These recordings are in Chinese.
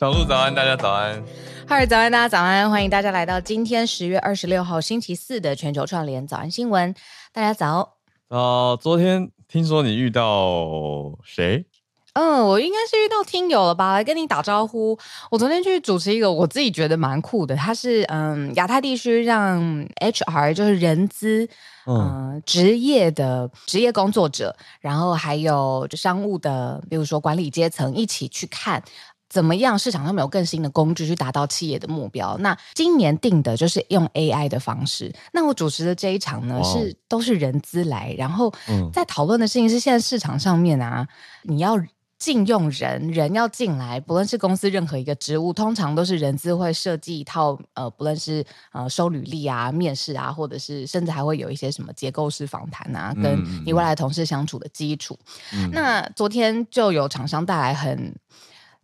小鹿早安，大家早安。嗨，早安，大家早安。欢迎大家来到今天十月二十六号星期四的全球串联早安新闻。大家早。呃，昨天听说你遇到谁？嗯，我应该是遇到听友了吧，来跟你打招呼。我昨天去主持一个我自己觉得蛮酷的，他是嗯亚太地区让 HR 就是人资嗯、呃、职业的职业工作者，然后还有就商务的，比如说管理阶层一起去看。怎么样？市场上面有更新的工具去达到企业的目标？那今年定的就是用 AI 的方式。那我主持的这一场呢，是都是人资来，然后在讨论的事情是现在市场上面啊，你要禁用人，人要进来，不论是公司任何一个职务，通常都是人资会设计一套呃，不论是呃收履历啊、面试啊，或者是甚至还会有一些什么结构式访谈啊，跟你未来同事相处的基础。嗯、那昨天就有厂商带来很。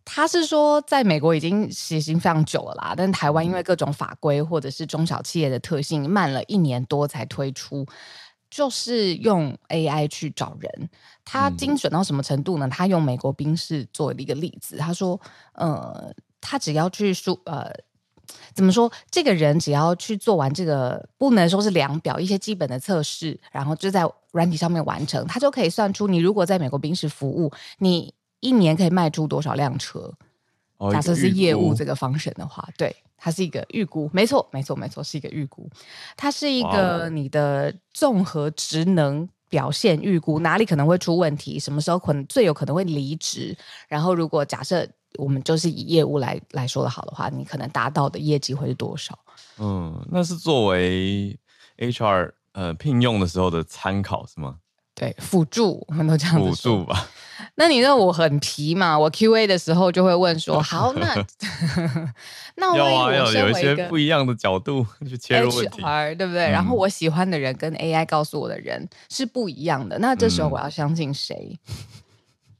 他是说，在美国已经实行非常久了啦，但台湾因为各种法规或者是中小企业的特性，慢了一年多才推出。就是用 AI 去找人，他精准到什么程度呢？他用美国兵士做了一个例子，他说，呃，他只要去输，呃，怎么说？这个人只要去做完这个，不能说是量表，一些基本的测试，然后就在软体上面完成，他就可以算出你如果在美国兵士服务，你。一年可以卖出多少辆车？哦、假设是业务这个方式的话，对，它是一个预估，没错，没错，没错，是一个预估。它是一个你的综合职能表现预估，哪里可能会出问题，什么时候可能最有可能会离职。然后，如果假设我们就是以业务来来说的好的话，你可能达到的业绩会是多少？嗯，那是作为 HR 呃聘用的时候的参考是吗？对，辅助我们都这样辅助吧。那你认为我很皮嘛？我 Q A 的时候就会问说：“ 好，那 那我有有有一些不一样的角度 去切入问题，HR, 对不对？嗯、然后我喜欢的人跟 A I 告诉我的人是不一样的。那这时候我要相信谁？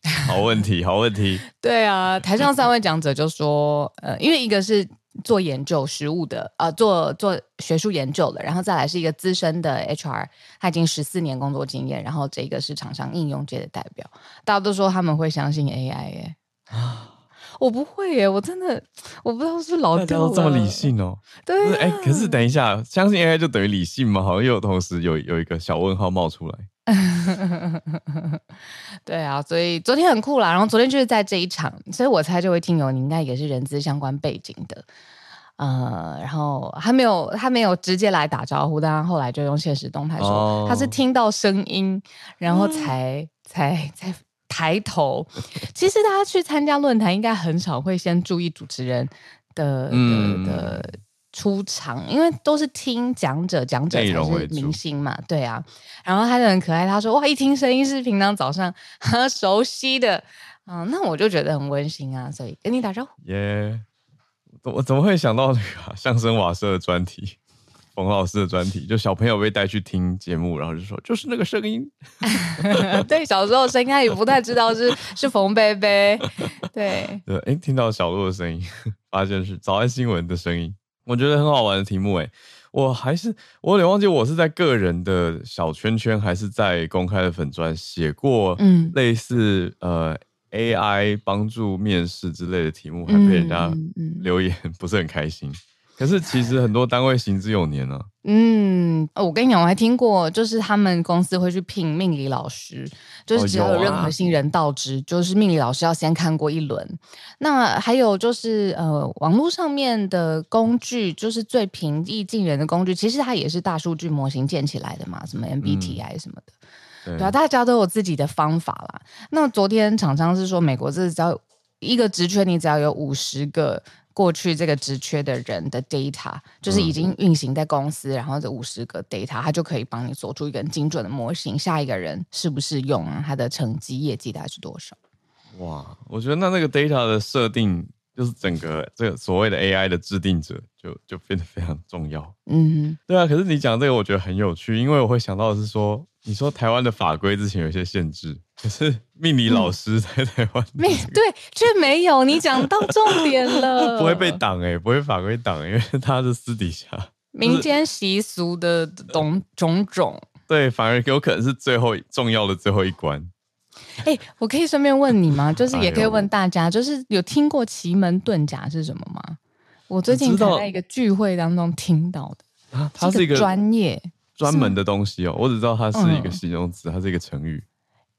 嗯、好问题，好问题。对啊，台上三位讲者就说：呃，因为一个是。做研究实务的，呃，做做学术研究的，然后再来是一个资深的 HR，他已经十四年工作经验，然后这个是厂商应用界的代表，大家都说他们会相信 AI 耶，啊，我不会耶，我真的我不知道是，是老掉了，这么理性哦，对，哎，可是等一下，相信 AI 就等于理性吗？好像又同时有有一个小问号冒出来。对啊，所以昨天很酷啦。然后昨天就是在这一场，所以我猜这位听友你应该也是人资相关背景的，呃，然后他没有他没有直接来打招呼，但他后来就用现实动态说、哦、他是听到声音，然后才、嗯、才才抬头。其实大家去参加论坛，应该很少会先注意主持人的、嗯、的。的出场，因为都是听讲者，讲者才是明星嘛，对啊。然后他就很可爱，他说：“哇，一听声音是平常早上 很熟悉的，嗯，那我就觉得很温馨啊，所以跟你打招呼。”耶，我怎么会想到那个相声瓦舍的专题，冯老师的专题，就小朋友被带去听节目，然后就说就是那个声音。对，小时候声音他也不太知道是是冯贝贝，对对，哎，听到小鹿的声音，发现是早安新闻的声音。我觉得很好玩的题目诶，我还是我有点忘记我是在个人的小圈圈还是在公开的粉专写过，嗯，类似呃 AI 帮助面试之类的题目，还被人家留言 不是很开心。可是其实很多单位行之有年啊。嗯，我跟你讲，我还听过，就是他们公司会去聘命理老师，就是只要有任何新人到职，哦啊、就是命理老师要先看过一轮。那还有就是呃，网络上面的工具，就是最平易近人的工具，其实它也是大数据模型建起来的嘛，什么 MBTI 什么的，嗯、对啊，大家都有自己的方法啦。那昨天厂商是说，美国这只要一个职缺，你只要有五十个。过去这个职缺的人的 data 就是已经运行在公司，嗯、然后这五十个 data，它就可以帮你做出一个很精准的模型。下一个人适不适用啊？他的成绩业绩大概是多少？哇，我觉得那那个 data 的设定，就是整个这个所谓的 AI 的制定者就就变得非常重要。嗯哼，对啊。可是你讲这个，我觉得很有趣，因为我会想到的是说，你说台湾的法规之前有一些限制。可是命理老师在台湾，没、嗯、对，却没有。你讲到重点了，不会被挡哎、欸，不会法规挡，因为他是私底下民间习俗的种种种。对，反而有可能是最后重要的最后一关。哎、欸，我可以顺便问你吗？就是也可以问大家，就是有听过奇门遁甲是什么吗？我最近在一个聚会当中听到的啊，它是一个专业专门的东西哦。我只知道它是一个形容词，嗯、它是一个成语。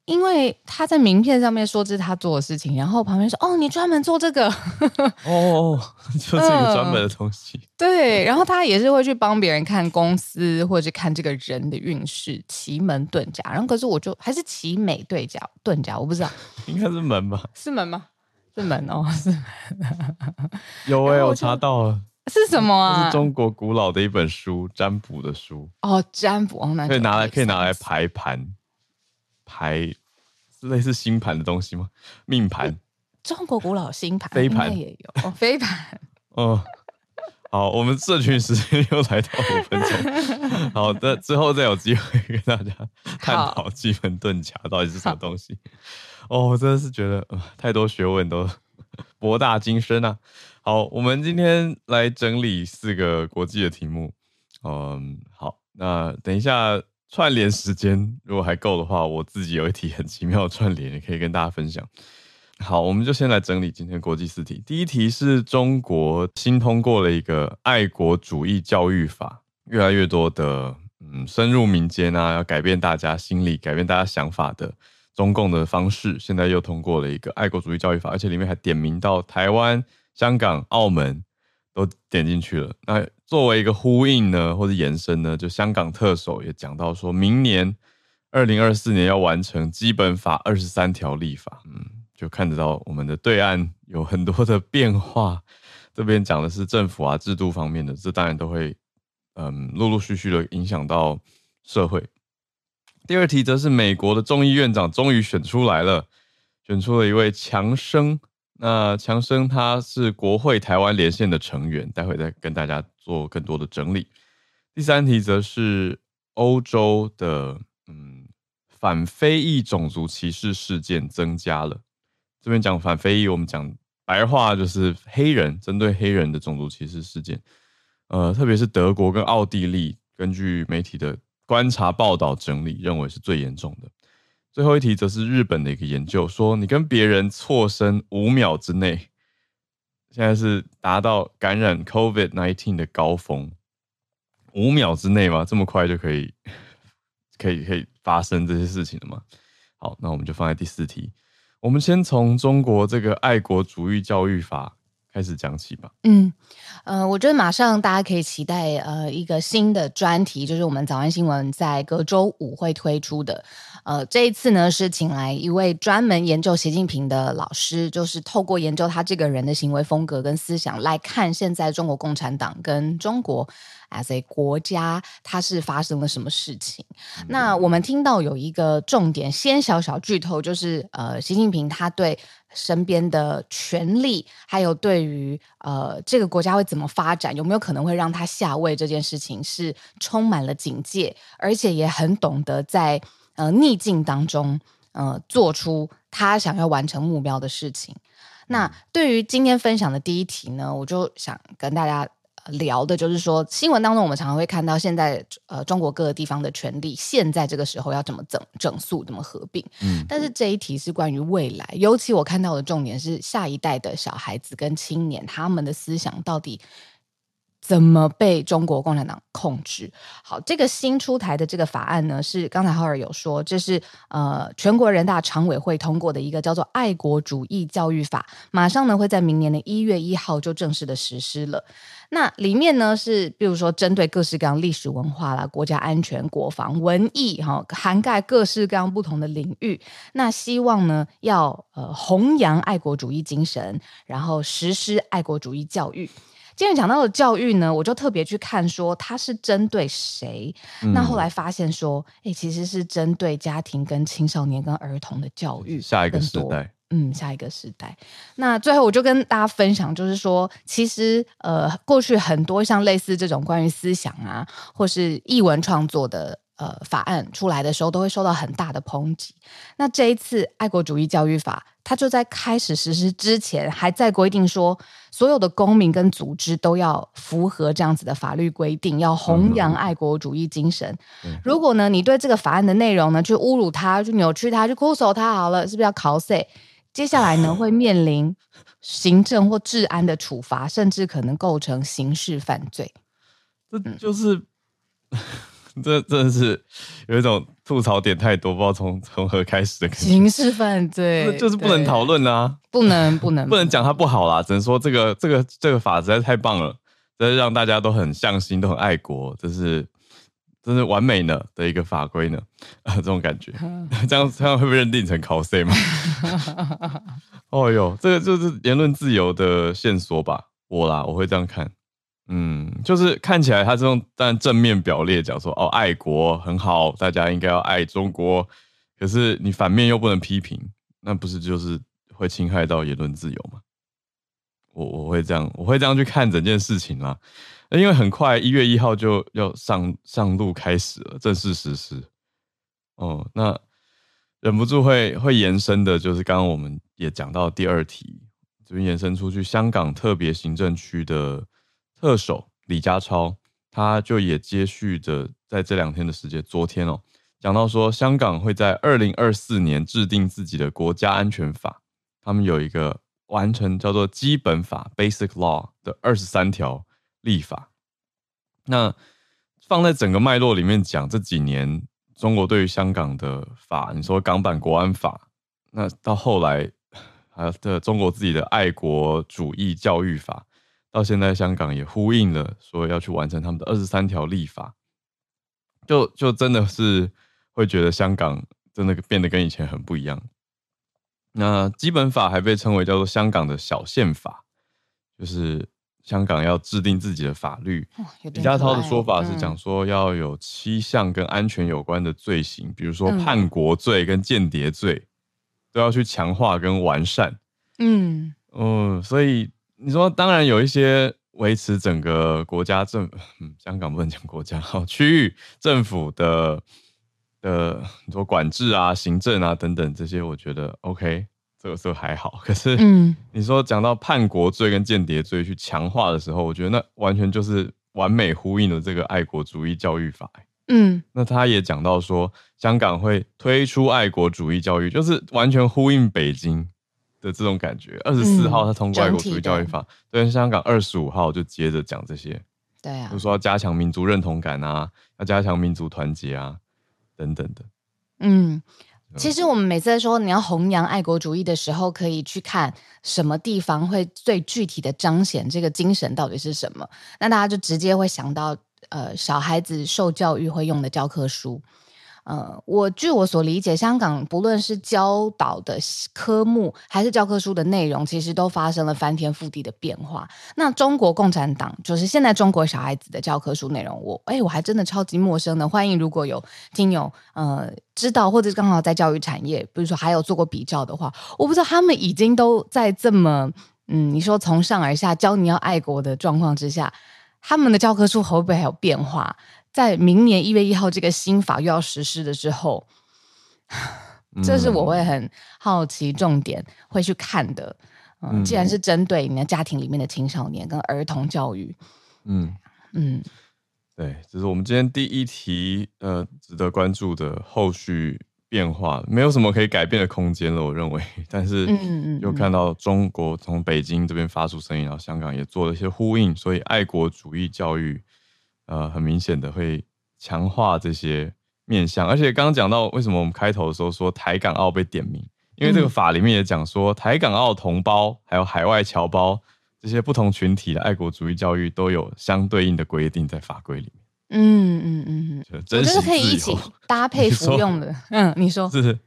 因为他在名片上面说这是他做的事情，然后旁边说：“哦，你专门做这个。”哦，就是一个专门的东西。嗯、对，然后他也是会去帮别人看公司或者是看这个人的运势，奇门遁甲。然后可是我就还是奇美对甲遁甲，我不知道，应该是门吧？是门吗？是门哦，是门。有哎、欸，我查到了，是什么啊？是中国古老的一本书，占卜的书。哦，占卜哦，那可以拿来可以拿来排盘。排是类似星盘的东西吗？命盘？中国古老星盘，飞盘也有哦，飞盘。哦，好，我们社群时间又来到五分钟。好的，之后再有机会跟大家探讨奇门遁甲到底是什么东西。哦，我真的是觉得、呃、太多学问都 博大精深啊。好，我们今天来整理四个国际的题目。嗯，好，那等一下。串联时间如果还够的话，我自己有一题很奇妙的串联，也可以跟大家分享。好，我们就先来整理今天国际四题。第一题是中国新通过了一个爱国主义教育法，越来越多的嗯深入民间啊，要改变大家心理、改变大家想法的中共的方式，现在又通过了一个爱国主义教育法，而且里面还点名到台湾、香港、澳门。都点进去了。那作为一个呼应呢，或者延伸呢，就香港特首也讲到，说明年二零二四年要完成基本法二十三条立法。嗯，就看得到我们的对岸有很多的变化。这边讲的是政府啊制度方面的，这当然都会嗯陆陆续续的影响到社会。第二题则是美国的众议院长终于选出来了，选出了一位强生。那强生他是国会台湾连线的成员，待会再跟大家做更多的整理。第三题则是欧洲的嗯反非裔种族歧视事件增加了。这边讲反非裔，我们讲白话就是黑人，针对黑人的种族歧视事件。呃，特别是德国跟奥地利，根据媒体的观察报道整理，认为是最严重的。最后一题则是日本的一个研究，说你跟别人错身五秒之内，现在是达到感染 COVID-19 的高峰。五秒之内吗？这么快就可以，可以可以发生这些事情了吗？好，那我们就放在第四题。我们先从中国这个爱国主义教育法开始讲起吧。嗯，呃，我觉得马上大家可以期待呃一个新的专题，就是我们早安新闻在隔周五会推出的。呃，这一次呢是请来一位专门研究习近平的老师，就是透过研究他这个人的行为风格跟思想来看现在中国共产党跟中国 as a 国家，它是发生了什么事情。嗯、那我们听到有一个重点，先小小剧透，就是呃，习近平他对身边的权力，还有对于呃这个国家会怎么发展，有没有可能会让他下位这件事情，是充满了警戒，而且也很懂得在。呃，逆境当中，呃，做出他想要完成目标的事情。那对于今天分享的第一题呢，我就想跟大家聊的，就是说新闻当中我们常常会看到，现在呃中国各个地方的权力，现在这个时候要怎么整整肃，怎么合并。嗯，但是这一题是关于未来，尤其我看到的重点是下一代的小孩子跟青年，他们的思想到底怎么被中国共产党控制？好，这个新出台的这个法案呢，是刚才浩尔有说，这是呃全国人大常委会通过的一个叫做《爱国主义教育法》，马上呢会在明年的一月一号就正式的实施了。那里面呢是，比如说针对各式各样历史文化啦、国家安全、国防、文艺，哈，涵盖各式各样不同的领域。那希望呢要呃弘扬爱国主义精神，然后实施爱国主义教育。今天讲到的教育呢，我就特别去看说它是针对谁。嗯、那后来发现说，哎，其实是针对家庭、跟青少年、跟儿童的教育。下一个时代。嗯，下一个时代。那最后我就跟大家分享，就是说，其实呃，过去很多像类似这种关于思想啊，或是译文创作的呃法案出来的时候，都会受到很大的抨击。那这一次爱国主义教育法，它就在开始实施之前，还在规定说，所有的公民跟组织都要符合这样子的法律规定，要弘扬爱国主义精神。嗯、如果呢，你对这个法案的内容呢，去侮辱它，去扭曲它，去哭诉它，好了，是不是要考试？接下来呢，会面临行政或治安的处罚，甚至可能构成刑事犯罪。这就是，嗯、这真的是有一种吐槽点太多，不知道从从何开始的感觉。刑事犯罪就是不能讨论啊，不能不 能不能讲它不好啦，只能说这个这个这个法实在太棒了，真是让大家都很向心，都很爱国，这是。真是完美呢的一个法规呢，啊，这种感觉，这样这样会被认定成 cos 吗？哦哟，这个就是言论自由的线索吧？我啦，我会这样看，嗯，就是看起来他这种但正面表列讲说，哦，爱国很好，大家应该要爱中国，可是你反面又不能批评，那不是就是会侵害到言论自由吗？我我会这样，我会这样去看整件事情啦。因为很快一月一号就要上上路开始了，正式实施。哦，那忍不住会会延伸的，就是刚刚我们也讲到第二题，这边延伸出去，香港特别行政区的特首李家超，他就也接续着在这两天的时间，昨天哦，讲到说香港会在二零二四年制定自己的国家安全法，他们有一个完成叫做基本法 （Basic Law） 的二十三条。立法，那放在整个脉络里面讲，这几年中国对于香港的法，你说港版国安法，那到后来还有的中国自己的爱国主义教育法，到现在香港也呼应了，说要去完成他们的二十三条立法，就就真的是会觉得香港真的变得跟以前很不一样。那基本法还被称为叫做香港的小宪法，就是。香港要制定自己的法律。哦、李家超的说法是讲说要有七项跟安全有关的罪行，嗯、比如说叛国罪跟间谍罪，嗯、都要去强化跟完善。嗯嗯，所以你说，当然有一些维持整个国家政，嗯，香港不能讲国家，好，区域政府的的你说管制啊、行政啊等等这些，我觉得 OK。这个时候还好，可是，嗯，你说讲到叛国罪跟间谍罪去强化的时候，我觉得那完全就是完美呼应了这个爱国主义教育法。嗯，那他也讲到说，香港会推出爱国主义教育，就是完全呼应北京的这种感觉。二十四号他通过爱国主义教育法，对、嗯，香港二十五号就接着讲这些，对啊，就说要加强民族认同感啊，要加强民族团结啊，等等的，嗯。其实我们每次在说你要弘扬爱国主义的时候，可以去看什么地方会最具体的彰显这个精神到底是什么。那大家就直接会想到，呃，小孩子受教育会用的教科书。呃，我据我所理解，香港不论是教导的科目还是教科书的内容，其实都发生了翻天覆地的变化。那中国共产党就是现在中国小孩子的教科书内容，我哎，我还真的超级陌生的。欢迎如果有听友呃知道，或者是刚好在教育产业，比如说还有做过比较的话，我不知道他们已经都在这么嗯，你说从上而下教你要爱国的状况之下，他们的教科书会不会还有变化？在明年一月一号这个新法又要实施的时候，这是我会很好奇，重点会去看的。嗯，既然是针对你的家庭里面的青少年跟儿童教育，嗯。嗯，对，这是我们今天第一题呃值得关注的后续变化，没有什么可以改变的空间了。我认为，但是又看到中国从北京这边发出声音，然后香港也做了一些呼应，所以爱国主义教育，呃，很明显的会强化这些面向。而且刚刚讲到为什么我们开头的时候说台港澳被点名，因为这个法里面也讲说，台港澳同胞还有海外侨胞这些不同群体的爱国主义教育都有相对应的规定在法规里面。嗯嗯嗯嗯，我觉得可以一起搭配服用的。嗯，你说 是？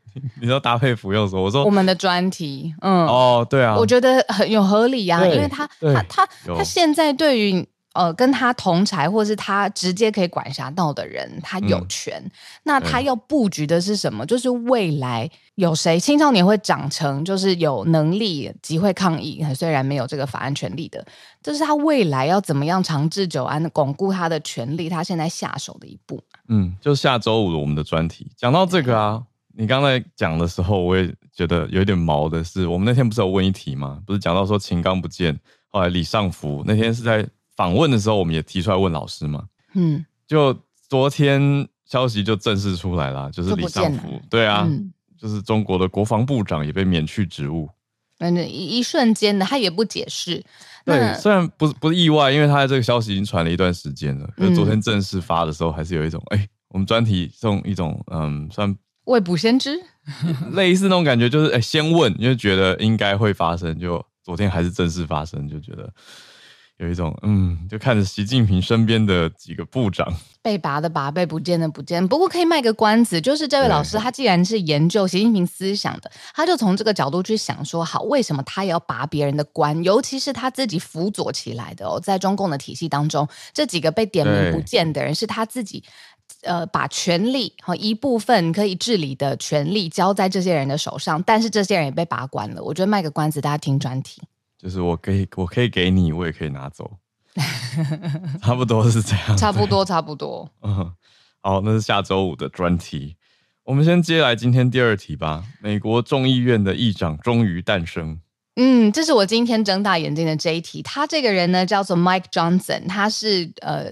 你说搭配服用的时候，我说我们的专题。嗯，哦，对啊，我觉得很有合理啊，因为他他他他现在对于。呃，跟他同才，或是他直接可以管辖到的人，他有权。嗯、那他要布局的是什么？就是未来有谁青少年会长成，就是有能力集会抗议，虽然没有这个法案权利的，这、就是他未来要怎么样长治久安的巩固他的权利，他现在下手的一步。嗯，就下周五我们的专题讲到这个啊，你刚才讲的时候，我也觉得有点毛的是，我们那天不是有问一题吗？不是讲到说秦刚不见，后来李尚福那天是在。访问的时候，我们也提出来问老师嘛。嗯，就昨天消息就正式出来了，就是李尚福，对啊，嗯、就是中国的国防部长也被免去职务。嗯，一一瞬间的，他也不解释。对，虽然不是不是意外，因为他的这个消息已经传了一段时间了。可是昨天正式发的时候，还是有一种哎、嗯欸，我们专题这种一种嗯，算未卜先知，类似那种感觉，就是哎、欸，先问，因为觉得应该会发生，就昨天还是正式发生，就觉得。有一种嗯，就看着习近平身边的几个部长被拔的拔，被不见的不见。不过可以卖个关子，就是这位老师，他既然是研究习近平思想的，他就从这个角度去想说，好，为什么他也要拔别人的官？尤其是他自己辅佐起来的哦，在中共的体系当中，这几个被点名不见的人，是他自己呃把权力和一部分可以治理的权力交在这些人的手上，但是这些人也被拔官了。我觉得卖个关子，大家听专题。就是我可以，我可以给你，我也可以拿走，差不多是这样。差不多，差不多。嗯，好，那是下周五的专题。我们先接来今天第二题吧。美国众议院的议长终于诞生。嗯，这是我今天睁大眼睛的这一题。他这个人呢，叫做 Mike Johnson，他是呃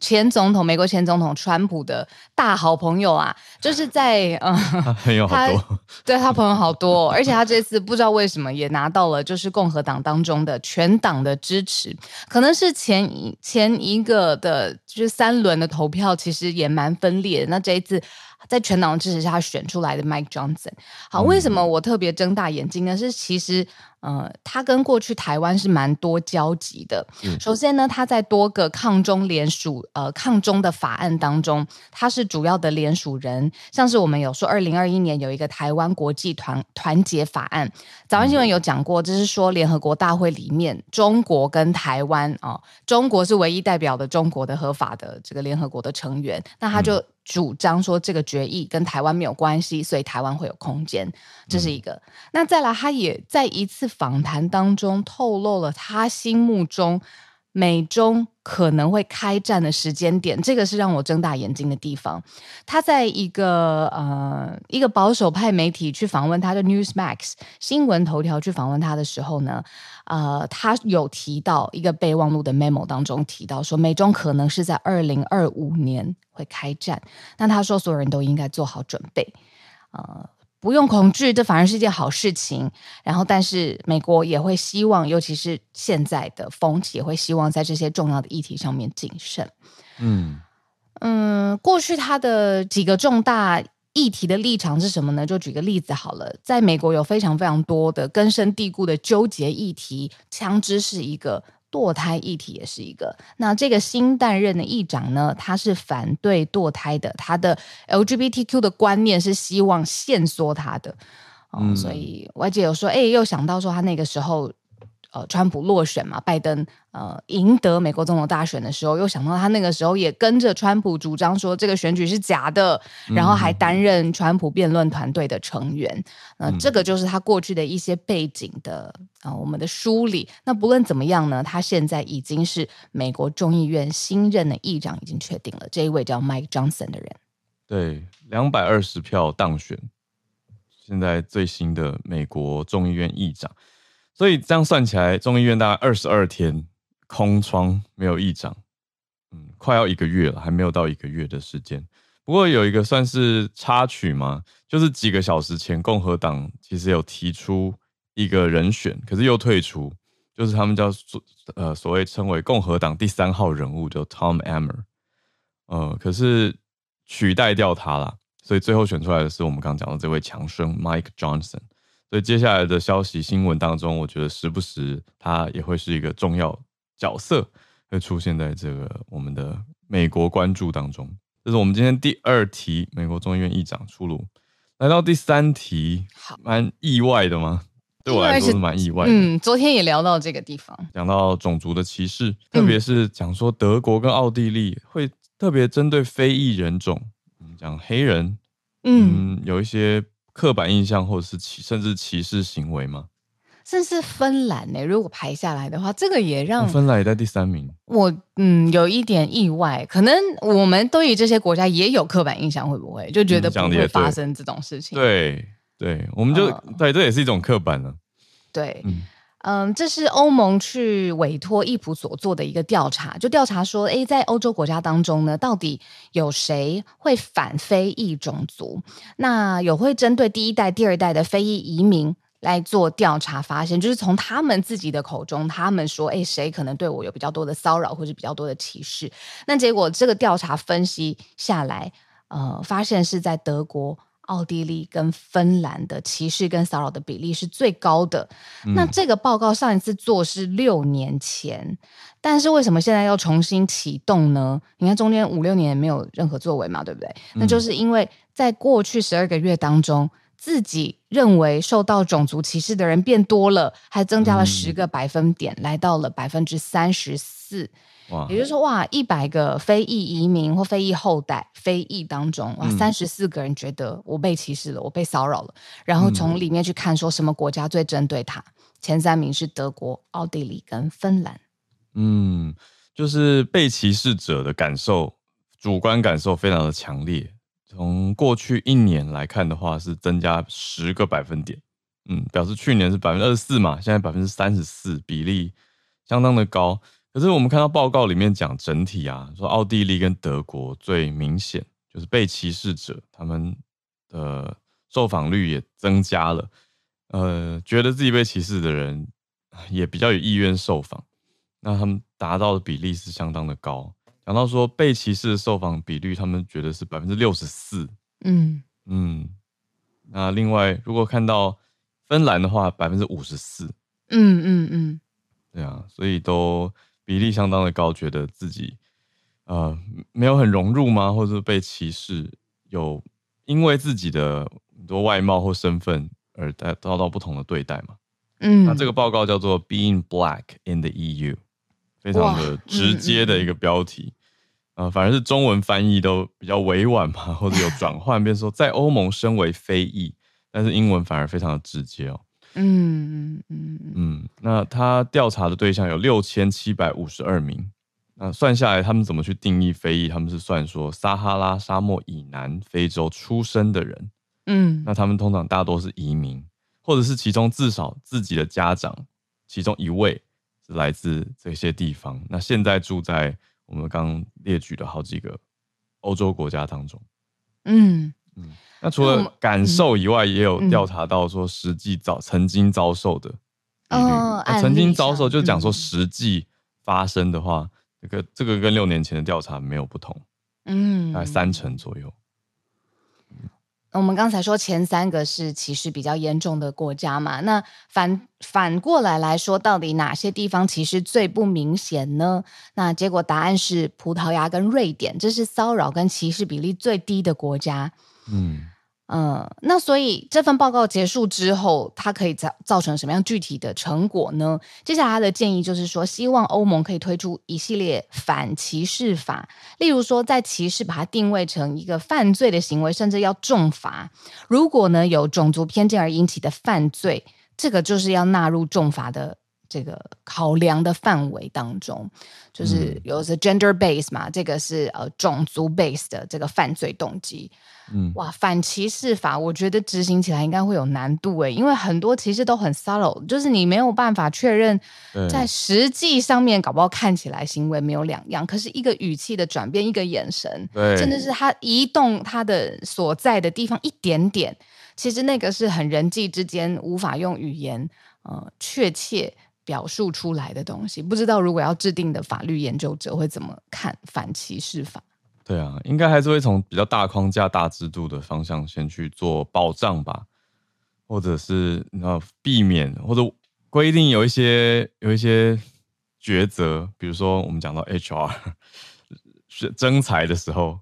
前总统美国前总统川普的大好朋友啊，就是在嗯，他朋友好多，对他朋友好多，而且他这次不知道为什么也拿到了就是共和党当中的全党的支持，可能是前一前一个的就是三轮的投票其实也蛮分裂的，那这一次。在全党的支持下选出来的 Mike Johnson，好，为什么我特别睁大眼睛呢？是其实，呃，他跟过去台湾是蛮多交集的。嗯、首先呢，他在多个抗中联署，呃，抗中的法案当中，他是主要的联署人。像是我们有说，二零二一年有一个台湾国际团团结法案，早安新闻有讲过，就是说联合国大会里面，中国跟台湾啊、呃，中国是唯一代表的中国的合法的这个联合国的成员，那他就。嗯主张说这个决议跟台湾没有关系，所以台湾会有空间，这是一个。嗯、那再来，他也在一次访谈当中透露了他心目中美中可能会开战的时间点，这个是让我睁大眼睛的地方。他在一个呃一个保守派媒体去访问他的 Newsmax 新闻头条去访问他的时候呢。呃，他有提到一个备忘录的 memo 当中提到说，美中可能是在二零二五年会开战。那他说，所有人都应该做好准备，呃，不用恐惧，这反而是一件好事情。然后，但是美国也会希望，尤其是现在的风气，也会希望在这些重要的议题上面谨慎。嗯嗯，过去他的几个重大。议题的立场是什么呢？就举个例子好了，在美国有非常非常多的根深蒂固的纠结议题，枪支是一个，堕胎议题也是一个。那这个新担任的议长呢，他是反对堕胎的，他的 LGBTQ 的观念是希望限缩他的。嗯，所以外界有说，哎，又想到说他那个时候。呃，川普落选嘛，拜登呃赢得美国总统大选的时候，又想到他那个时候也跟着川普主张说这个选举是假的，然后还担任川普辩论团队的成员。那、呃、这个就是他过去的一些背景的啊、呃，我们的梳理。那不论怎么样呢，他现在已经是美国众议院新任的议长，已经确定了这一位叫 Mike Johnson 的人。对，两百二十票当选，现在最新的美国众议院议长。所以这样算起来，众议院大概二十二天空窗没有议长，嗯，快要一个月了，还没有到一个月的时间。不过有一个算是插曲嘛，就是几个小时前，共和党其实有提出一个人选，可是又退出，就是他们叫所呃所谓称为共和党第三号人物，叫 Tom Emmer，呃，可是取代掉他了，所以最后选出来的是我们刚刚讲的这位强生 Mike Johnson。所以接下来的消息新闻当中，我觉得时不时它也会是一个重要角色，会出现在这个我们的美国关注当中。这是我们今天第二题，美国众议院议长出炉。来到第三题，蛮意外的吗？对我来说是蛮意外的。嗯，昨天也聊到这个地方，讲到种族的歧视，特别是讲说德国跟奥地利会特别针对非裔人种，讲黑人，嗯，有一些刻板印象或者是歧甚至歧视行为吗？甚至芬兰呢、欸？如果排下来的话，这个也让、哦、芬兰也在第三名。我嗯有一点意外，可能我们对于这些国家也有刻板印象，会不会就觉得不会发生这种事情？嗯、对对，我们就、呃、对，这也是一种刻板呢。对，嗯嗯，这是欧盟去委托易普所做的一个调查，就调查说，诶，在欧洲国家当中呢，到底有谁会反非裔种族？那有会针对第一代、第二代的非裔移民。来做调查，发现就是从他们自己的口中，他们说：“哎，谁可能对我有比较多的骚扰，或者比较多的歧视？”那结果这个调查分析下来，呃，发现是在德国、奥地利跟芬兰的歧视跟骚扰的比例是最高的。嗯。那这个报告上一次做是六年前，但是为什么现在要重新启动呢？你看中间五六年没有任何作为嘛，对不对？嗯。那就是因为在过去十二个月当中。自己认为受到种族歧视的人变多了，还增加了十个百分点，嗯、来到了百分之三十四。哇，也就是说，哇，一百个非裔移民或非裔后代非裔当中，哇，三十四个人觉得我被歧视了，我被骚扰了。然后从里面去看，说什么国家最针对他？嗯、前三名是德国、奥地利跟芬兰。嗯，就是被歧视者的感受，主观感受非常的强烈。从过去一年来看的话，是增加十个百分点，嗯，表示去年是百分之二十四嘛，现在百分之三十四，比例相当的高。可是我们看到报告里面讲整体啊，说奥地利跟德国最明显就是被歧视者他们的受访率也增加了，呃，觉得自己被歧视的人也比较有意愿受访，那他们达到的比例是相当的高。讲到说被歧视的受访比率，他们觉得是百分之六十四。嗯嗯，那另外如果看到芬兰的话，百分之五十四。嗯嗯嗯，对啊，所以都比例相当的高，觉得自己呃没有很融入吗？或者是被歧视，有因为自己的很多外貌或身份而遭到，到不同的对待吗？嗯，那这个报告叫做《Being Black in the EU》。非常的直接的一个标题，啊、反而是中文翻译都比较委婉嘛，或者有转换，变说在欧盟身为非裔，但是英文反而非常的直接哦。嗯嗯嗯嗯。那他调查的对象有六千七百五十二名，那算下来，他们怎么去定义非裔？他们是算说撒哈拉沙漠以南非洲出生的人。嗯，那他们通常大多是移民，或者是其中至少自己的家长其中一位是。来自这些地方，那现在住在我们刚列举的好几个欧洲国家当中。嗯嗯，那除了感受以外，也有调查到说实际遭曾经遭受的。哦，曾经遭受就讲说实际发生的话，这个这个跟六年前的调查没有不同。嗯，大概三成左右。我们刚才说前三个是歧视比较严重的国家嘛，那反反过来来说，到底哪些地方歧视最不明显呢？那结果答案是葡萄牙跟瑞典，这是骚扰跟歧视比例最低的国家。嗯。嗯，那所以这份报告结束之后，它可以造造成什么样具体的成果呢？接下来他的建议就是说，希望欧盟可以推出一系列反歧视法，例如说，在歧视把它定位成一个犯罪的行为，甚至要重罚。如果呢有种族偏见而引起的犯罪，这个就是要纳入重罚的这个考量的范围当中，就是有是 gender base 嘛，这个是呃种族 base 的这个犯罪动机。嗯，哇，反歧视法，我觉得执行起来应该会有难度诶，因为很多其实都很 subtle，就是你没有办法确认，在实际上面搞不好看起来行为没有两样，可是一个语气的转变，一个眼神，对，真的是他移动他的所在的地方一点点，其实那个是很人际之间无法用语言呃确切表述出来的东西。不知道如果要制定的法律研究者会怎么看反歧视法？对啊，应该还是会从比较大框架、大制度的方向先去做保障吧，或者是要避免或者规定有一些有一些抉择，比如说我们讲到 HR 是征才的时候，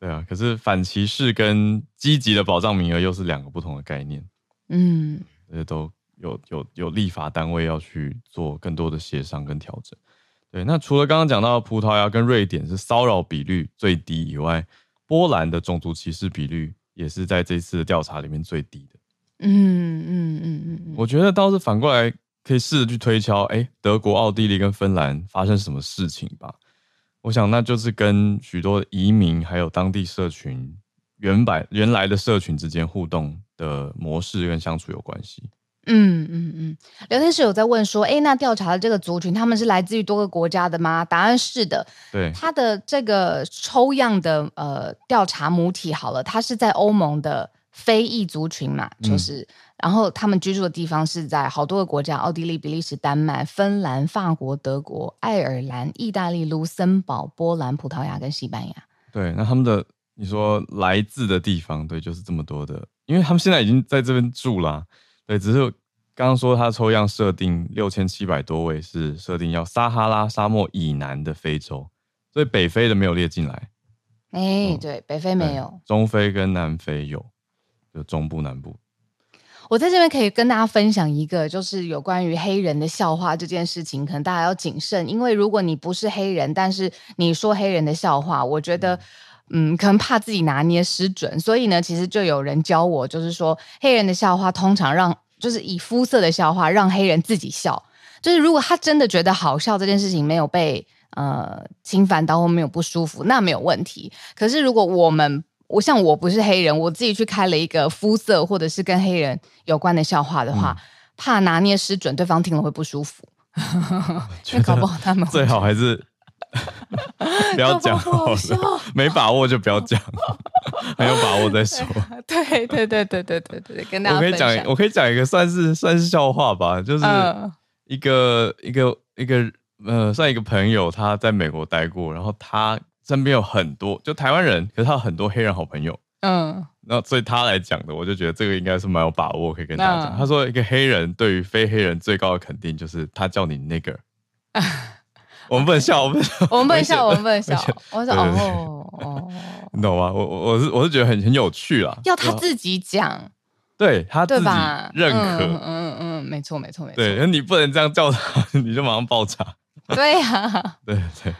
对啊，可是反歧视跟积极的保障名额又是两个不同的概念，嗯，这些都有有有立法单位要去做更多的协商跟调整。对，那除了刚刚讲到葡萄牙跟瑞典是骚扰比率最低以外，波兰的种族歧视比率也是在这次的调查里面最低的。嗯嗯嗯嗯嗯，我觉得倒是反过来可以试着去推敲，哎，德国、奥地利跟芬兰发生什么事情吧？我想那就是跟许多移民还有当地社群原版原来的社群之间互动的模式跟相处有关系。嗯嗯嗯，聊天室有在问说，哎，那调查的这个族群，他们是来自于多个国家的吗？答案是的。对，他的这个抽样的呃调查母体好了，他是在欧盟的非裔族群嘛，就是，嗯、然后他们居住的地方是在好多个国家：奥地利、比利时、丹麦、芬兰、法国、德国、爱尔兰、意大利、卢森堡、波兰、葡萄牙跟西班牙。对，那他们的你说来自的地方，对，就是这么多的，因为他们现在已经在这边住了。对，只是刚刚说他抽样设定六千七百多位是设定要撒哈拉沙漠以南的非洲，所以北非的没有列进来。哎、欸嗯，对，北非没有，中非跟南非有，就中部南部。我在这边可以跟大家分享一个，就是有关于黑人的笑话这件事情，可能大家要谨慎，因为如果你不是黑人，但是你说黑人的笑话，我觉得，嗯，嗯可能怕自己拿捏失准，所以呢，其实就有人教我，就是说黑人的笑话通常让。就是以肤色的笑话让黑人自己笑，就是如果他真的觉得好笑这件事情没有被呃侵犯到或没有不舒服，那没有问题。可是如果我们我像我不是黑人，我自己去开了一个肤色或者是跟黑人有关的笑话的话，嗯、怕拿捏失准，对方听了会不舒服。就搞不好他们最好还是。不要讲好了，没把握就不要讲，很有把握再说。对对对对对对对，跟大家我可以讲，我可以讲一个算是算是笑话吧，就是一个、呃、一个一个呃，算一个朋友，他在美国待过，然后他身边有很多就台湾人，可是他有很多黑人好朋友。嗯，那所以他来讲的，我就觉得这个应该是蛮有把握可以跟大家讲。嗯、他说，一个黑人对于非黑人最高的肯定就是他叫你 nigger。我们不能笑，我 们我们不能笑，我们不能笑。我说哦哦，你懂吗？我我我是我是觉得很很有趣啦。要他自己讲，对他自己认可，嗯嗯嗯，没错没错没错。对，你不能这样叫他，你就马上爆炸。对呀，对对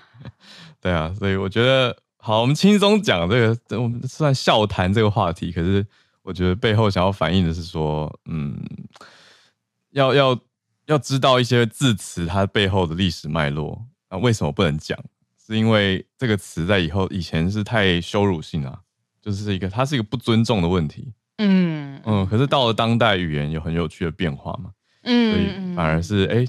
对啊，所以我觉得好，我们轻松讲这个，我们算笑谈这个话题。可是我觉得背后想要反映的是说，嗯，要要要知道一些字词它背后的历史脉络。啊，为什么不能讲？是因为这个词在以后以前是太羞辱性了，就是一个它是一个不尊重的问题。嗯嗯，可是到了当代，语言有很有趣的变化嘛。嗯，所以反而是哎，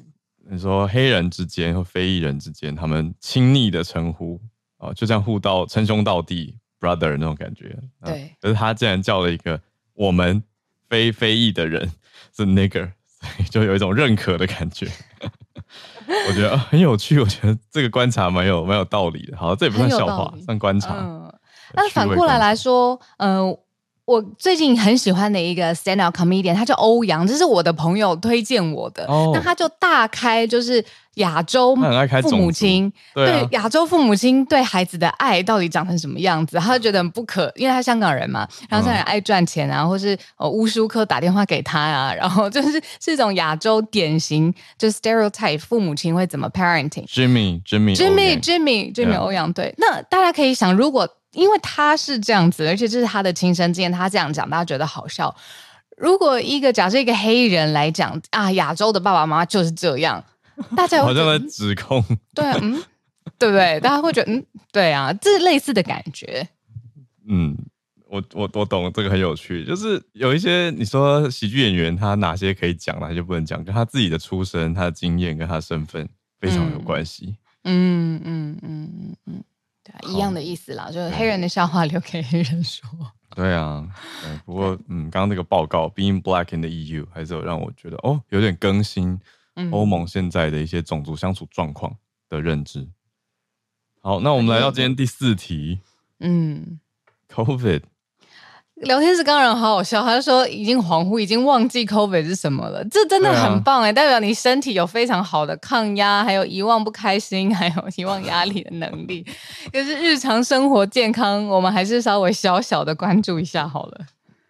你说黑人之间和非裔人之间，他们亲昵的称呼啊，就像互道称兄道弟，brother 那种感觉。对，可是他竟然叫了一个我们非非裔的人 是 nigger，所以就有一种认可的感觉。我觉得很有趣，我觉得这个观察蛮有蛮有道理的。好，这也不算笑话，算观察。嗯，那反过来来说，嗯、呃。我最近很喜欢的一个 stand up comedian，他叫欧阳，这是我的朋友推荐我的。哦、那他就大开就是亚洲父母亲对亚洲父母亲对孩子的爱到底长成什么样子，他就觉得很不可，因为他香港人嘛，然后香港人爱赚钱啊，或是呃无时无刻打电话给他啊，然后就是 是一种亚洲典型，就 stereotype 父母亲会怎么 parenting。Jimmy，Jimmy，Jimmy，Jimmy，Jimmy 欧阳对。那大家可以想，如果因为他是这样子，而且这是他的亲身经验，他这样讲，大家觉得好笑。如果一个假设一个黑人来讲啊，亚洲的爸爸妈妈就是这样，大家好像在指控，对啊，嗯，对不对？大家会觉得嗯，对啊，这是类似的感觉。嗯，我我我懂，这个很有趣，就是有一些你说喜剧演员他哪些可以讲，哪些不能讲，跟他自己的出身、他的经验跟他的身份非常有关系。嗯嗯嗯嗯嗯，对啊，一样的意思啦，就是黑人的笑话留给黑人说。对啊，对，不过嗯，刚刚那个报告，Being Black in the EU，还是有让我觉得哦，有点更新欧盟现在的一些种族相处状况的认知。好，那我们来到今天第四题，嗯，COVID。聊天室刚刚人好好笑，他就说已经恍惚，已经忘记 COVID 是什么了。这真的很棒哎，啊、代表你身体有非常好的抗压，还有遗忘不开心，还有遗忘压力的能力。可是日常生活健康，我们还是稍微小小的关注一下好了。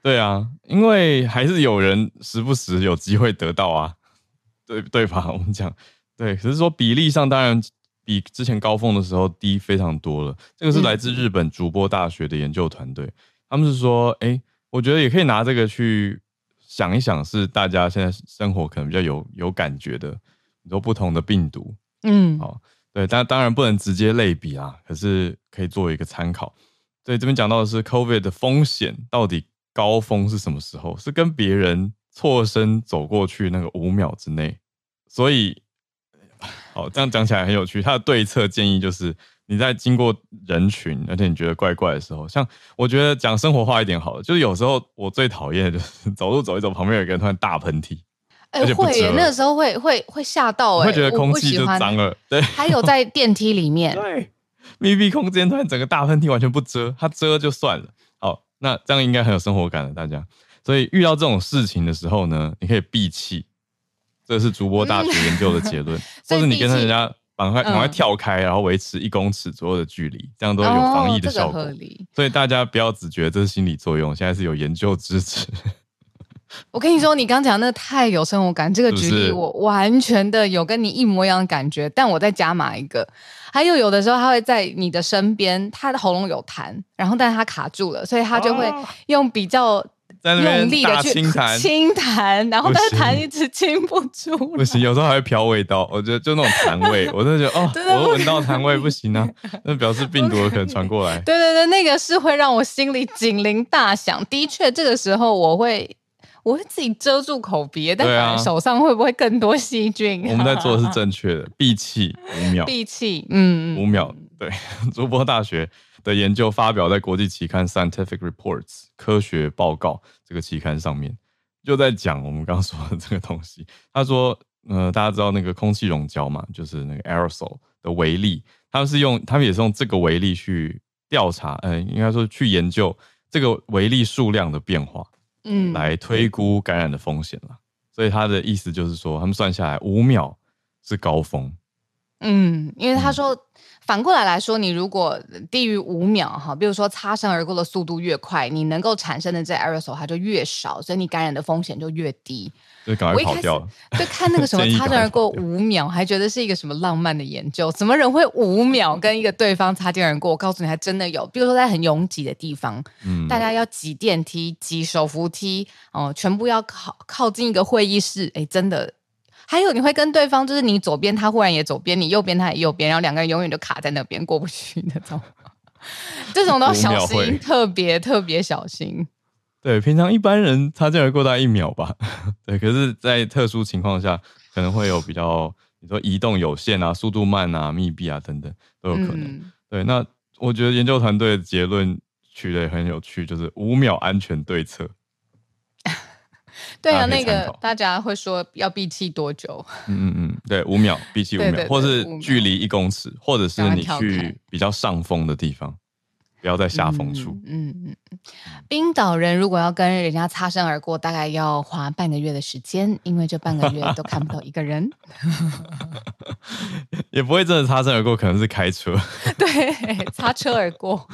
对啊，因为还是有人时不时有机会得到啊，对对吧？我们讲对，只是说比例上当然比之前高峰的时候低非常多了。这个是来自日本筑波大学的研究团队。嗯他们是说，哎、欸，我觉得也可以拿这个去想一想，是大家现在生活可能比较有有感觉的，很多不同的病毒，嗯，好，对，但当然不能直接类比啊，可是可以作为一个参考。所以，这边讲到的是 COVID 的风险到底高峰是什么时候？是跟别人错身走过去那个五秒之内，所以，好，这样讲起来很有趣。他的对策建议就是。你在经过人群，而且你觉得怪怪的时候，像我觉得讲生活化一点好了，就是有时候我最讨厌的就是走路走一走，旁边有一个人突然大喷嚏，哎、欸，会耶，那个时候会会会吓到，哎，会觉得空气就脏了，对。还有在电梯里面，对，密闭空间突然整个大喷嚏完全不遮，它遮就算了，好，那这样应该很有生活感了，大家。所以遇到这种事情的时候呢，你可以闭气，这是主播大学研究的结论，或者你跟他人家。赶快赶快跳开，然后维持一公尺左右的距离，这样都有防疫的效果。所以大家不要只觉得这是心理作用，现在是有研究支持。我跟你说，你刚讲那太有生活感，这个举例我完全的有跟你一模一样的感觉。但我再加码一个，还有有的时候他会在你的身边，他的喉咙有痰，然后但是他卡住了，所以他就会用比较。用力的去轻弹，然后但是弹一直清不出不。不行，有时候还会飘味道。我觉得就那种痰味，我真的觉得哦，我闻到痰味不行啊，那表示病毒有可能传过来。对对对，那个是会让我心里警铃大响。的确，这个时候我会我会自己遮住口鼻，但手上会不会更多细菌？我们在做的是正确的，闭气五秒，闭气，嗯，五秒。对，筑波大学。的研究发表在国际期刊《Scientific Reports》科学报告这个期刊上面，就在讲我们刚刚说的这个东西。他说，呃，大家知道那个空气溶胶嘛，就是那个 aerosol 的微粒，他们是用，他们也是用这个微粒去调查，呃，应该说去研究这个微粒数量的变化，嗯，来推估感染的风险了。所以他的意思就是说，他们算下来五秒是高峰。嗯，因为他说。嗯反过来来说，你如果低于五秒哈，比如说擦身而过的速度越快，你能够产生的这 aerosol 它就越少，所以你感染的风险就越低。就赶快跑掉了。对，看那个 什么擦身而过五秒，还觉得是一个什么浪漫的研究？怎么人会五秒跟一个对方擦肩而过？我告诉你，还真的有。比如说在很拥挤的地方，嗯，大家要挤电梯、挤手扶梯，哦，全部要靠靠近一个会议室，哎，真的。还有，你会跟对方，就是你左边，他忽然也左边；你右边，他也右边，然后两个人永远就卡在那边过不去那种。这种都 要小心，特别特别小心。对，平常一般人擦肩而过大概一秒吧。对，可是，在特殊情况下，可能会有比较，你说移动有限啊、速度慢啊、密闭啊等等都有可能。嗯、对，那我觉得研究团队的结论取得也很有趣，就是五秒安全对策。对啊，那个大家会说要闭气多久？嗯嗯嗯，对，五秒闭气五秒，或是距离一公尺，或者是你去比较上风的地方，不要在下风处。嗯嗯嗯。冰岛人如果要跟人家擦身而过，大概要花半个月的时间，因为这半个月都看不到一个人。也不会真的擦身而过，可能是开车。对，擦车而过，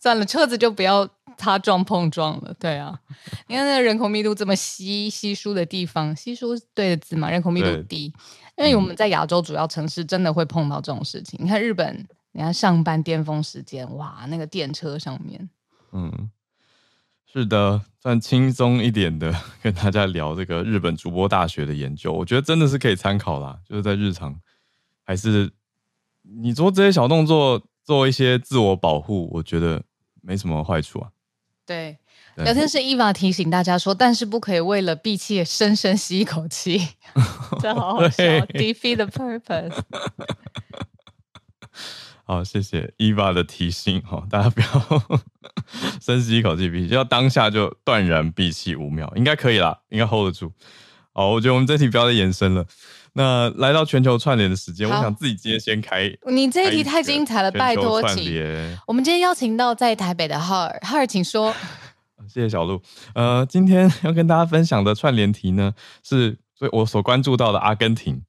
算了，车子就不要。擦撞碰撞了，对啊，你看那个人口密度这么稀稀疏的地方，稀疏对的字嘛，人口密度低，因为我们在亚洲主要城市真的会碰到这种事情。嗯、你看日本，你看上班巅峰时间，哇，那个电车上面，嗯，是的，算轻松一点的跟大家聊这个日本主播大学的研究，我觉得真的是可以参考啦。就是在日常，还是你做这些小动作，做一些自我保护，我觉得没什么坏处啊。对，聊天室伊娃提醒大家说，但是不可以为了闭气深深吸一口气，这好好笑，defeat the purpose。好，谢谢 Eva 的提醒哈，大家不要 深吸一口气，闭气，要当下就断然闭气五秒，应该可以啦，应该 hold 得住。好，我觉得我们这题不要再延伸了。那来到全球串联的时间，我想自己今天先开。你这一题太精彩了，拜托，请。我们今天邀请到在台北的浩尔，浩尔，请说。谢谢小鹿。呃，今天要跟大家分享的串联题呢，是所以我所关注到的阿根廷。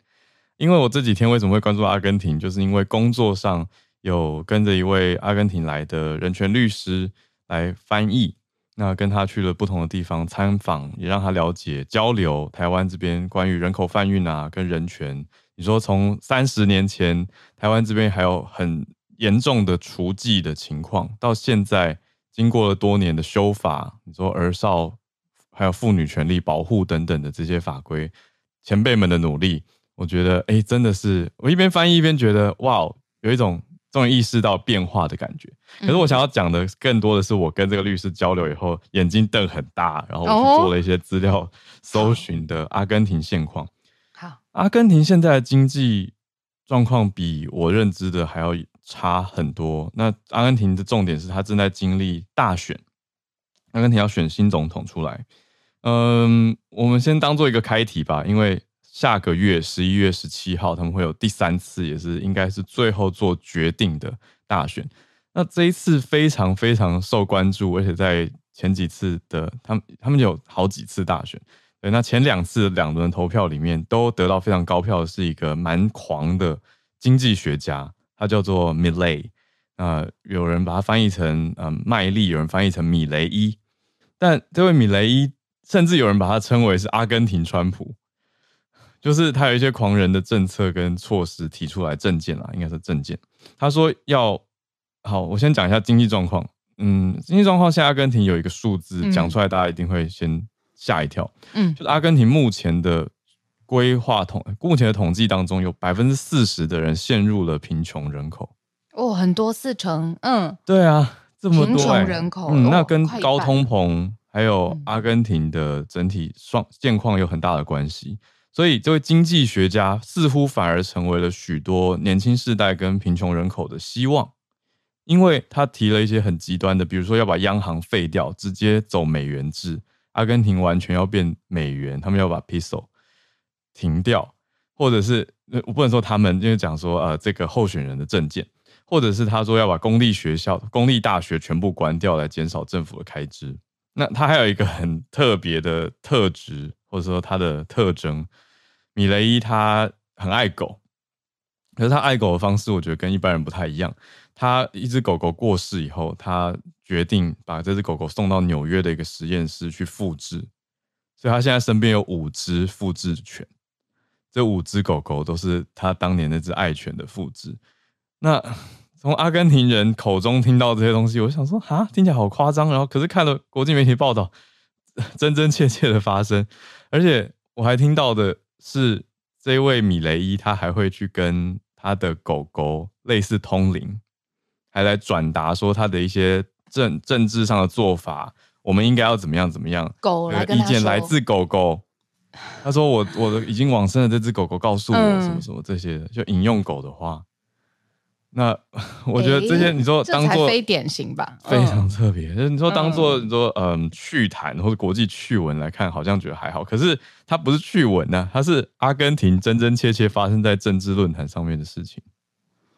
因为我这几天为什么会关注阿根廷，就是因为工作上有跟着一位阿根廷来的人权律师来翻译，那跟他去了不同的地方参访，也让他了解交流台湾这边关于人口贩运啊跟人权。你说从三十年前台湾这边还有很严重的除妓的情况，到现在经过了多年的修法，你说儿少还有妇女权利保护等等的这些法规，前辈们的努力。我觉得，哎、真的是我一边翻译一边觉得，哇，有一种终于意识到变化的感觉。可是我想要讲的更多的是，我跟这个律师交流以后，眼睛瞪很大，然后我去做了一些资料搜寻的阿根廷现况。好，阿根廷现在的经济状况比我认知的还要差很多。那阿根廷的重点是，他正在经历大选，阿根廷要选新总统出来。嗯，我们先当做一个开题吧，因为。下个月十一月十七号，他们会有第三次，也是应该是最后做决定的大选。那这一次非常非常受关注，而且在前几次的他们他们有好几次大选。对，那前两次两轮投票里面都得到非常高票的是一个蛮狂的经济学家，他叫做 Milei。那有人把它翻译成嗯麦利，有人翻译成米雷伊。但这位米雷伊，甚至有人把他称为是阿根廷川普。就是他有一些狂人的政策跟措施提出来政见啦，应该是政见。他说要好，我先讲一下经济状况。嗯，经济状况，现在阿根廷有一个数字讲出来，大家一定会先吓一跳。嗯，就是阿根廷目前的规划统，目前的统计当中有百分之四十的人陷入了贫穷人口。哦，很多四成，嗯，对啊，这么多、欸、贫穷人口，嗯，那跟高通膨还有阿根廷的整体状现况有很大的关系。所以，这位经济学家似乎反而成为了许多年轻世代跟贫穷人口的希望，因为他提了一些很极端的，比如说要把央行废掉，直接走美元制，阿根廷完全要变美元，他们要把 peso 停掉，或者是我不能说他们，因为讲说呃这个候选人的政见，或者是他说要把公立学校、公立大学全部关掉来减少政府的开支。那他还有一个很特别的特质，或者说他的特征。米雷伊他很爱狗，可是他爱狗的方式，我觉得跟一般人不太一样。他一只狗狗过世以后，他决定把这只狗狗送到纽约的一个实验室去复制，所以他现在身边有五只复制犬。这五只狗狗都是他当年那只爱犬的复制。那从阿根廷人口中听到这些东西，我想说啊，听起来好夸张。然后可是看了国际媒体报道，真真切切的发生，而且我还听到的。是这位米雷伊，他还会去跟他的狗狗类似通灵，还来转达说他的一些政政治上的做法，我们应该要怎么样怎么样。狗意见来自狗狗，他说我我的已经往生的这只狗狗告诉我什么什么这些，就引用狗的话。那 我觉得这些你说当做非典型吧，非常特别。就是你说当做你说嗯趣谈或者国际趣闻来看，好像觉得还好。可是它不是趣闻呐，它是阿根廷真真切切发生在政治论坛上面的事情。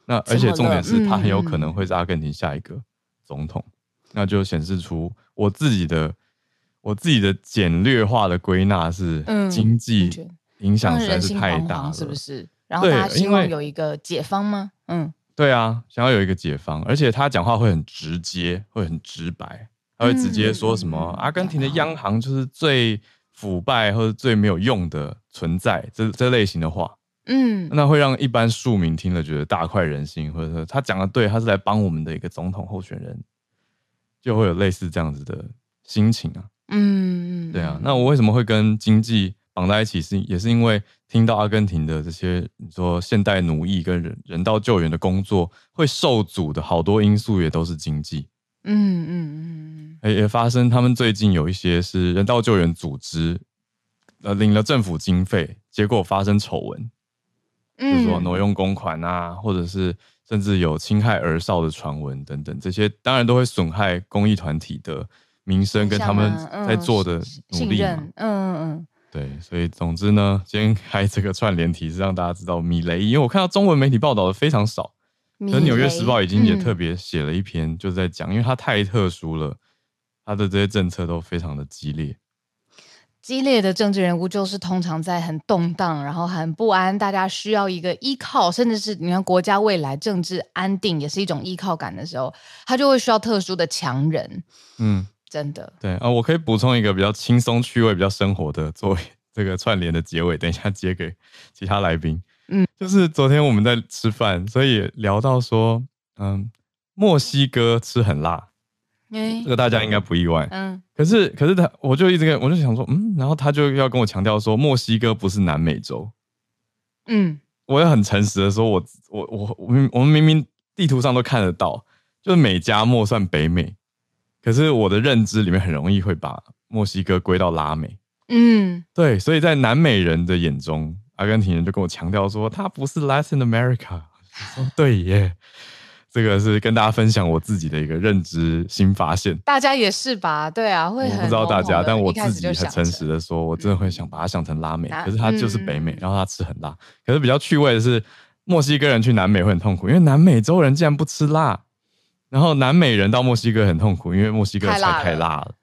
那而且重点是，他很有可能会是阿根廷下一个总统。那就显示出我自己的我自己的简略化的归纳是，经济影响实在是太大了，是不是？然后大家希望有一个解方吗？嗯。对啊，想要有一个解放，而且他讲话会很直接，会很直白，他会直接说什么、嗯、阿根廷的央行就是最腐败或者最没有用的存在，这这类型的话，嗯，那会让一般庶民听了觉得大快人心，或者说他讲的对，他是来帮我们的一个总统候选人，就会有类似这样子的心情啊。嗯，对啊。那我为什么会跟经济绑在一起？是也是因为听到阿根廷的这些你说现代奴役跟人人道救援的工作会受阻的好多因素，也都是经济。嗯嗯嗯，也也发生，他们最近有一些是人道救援组织，呃，领了政府经费，结果发生丑闻，嗯，就是说挪用公款啊，或者是甚至有侵害儿少的传闻等等，这些当然都会损害公益团体的名声跟他们在做的努力嘛。嗯嗯嗯，对，所以总之呢，今天开这个串联题是让大家知道米雷，因为我看到中文媒体报道的非常少。可是《纽约时报》已经也特别写了一篇，嗯、就是在讲，因为它太特殊了，它的这些政策都非常的激烈。激烈的政治人物就是通常在很动荡，然后很不安，大家需要一个依靠，甚至是你看国家未来政治安定也是一种依靠感的时候，他就会需要特殊的强人。嗯，真的。对啊、呃，我可以补充一个比较轻松趣味、比较生活的作为这个串联的结尾，等一下接给其他来宾。嗯，就是昨天我们在吃饭，所以聊到说，嗯，墨西哥吃很辣，欸、这个大家应该不意外。嗯，可是可是他，我就一直跟我就想说，嗯，然后他就要跟我强调说，墨西哥不是南美洲。嗯，我也很诚实的说，我我我我们我们明明地图上都看得到，就是美加墨算北美，可是我的认知里面很容易会把墨西哥归到拉美。嗯，对，所以在南美人的眼中。阿根廷人就跟我强调说，他不是 Latin America。说对耶，这个是跟大家分享我自己的一个认知新发现。大家也是吧？对啊，会。我不知道大家，但我自己很诚实的说，我真的会想把它想成拉美，可是它就是北美，然后它吃很辣。可是比较趣味的是，墨西哥人去南美会很痛苦，因为南美洲人竟然不吃辣。然后南美人到墨西哥很痛苦，因为墨西哥菜太辣了。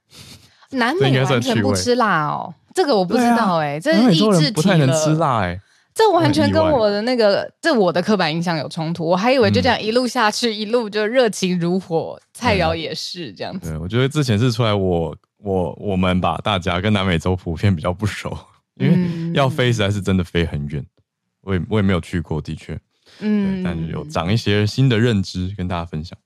南美完全不吃辣哦。这个我不知道哎、欸，啊、这是意志体不太能吃辣哎、欸，这完全跟我的那个这我的刻板印象有冲突。我还以为就这样一路下去，嗯、一路就热情如火，菜肴也是这样子。对，我觉得之前是出来我我我们吧，大家跟南美洲普遍比较不熟，因为要飞实在是真的飞很远，我也我也没有去过，的确，嗯，但是有长一些新的认知跟大家分享。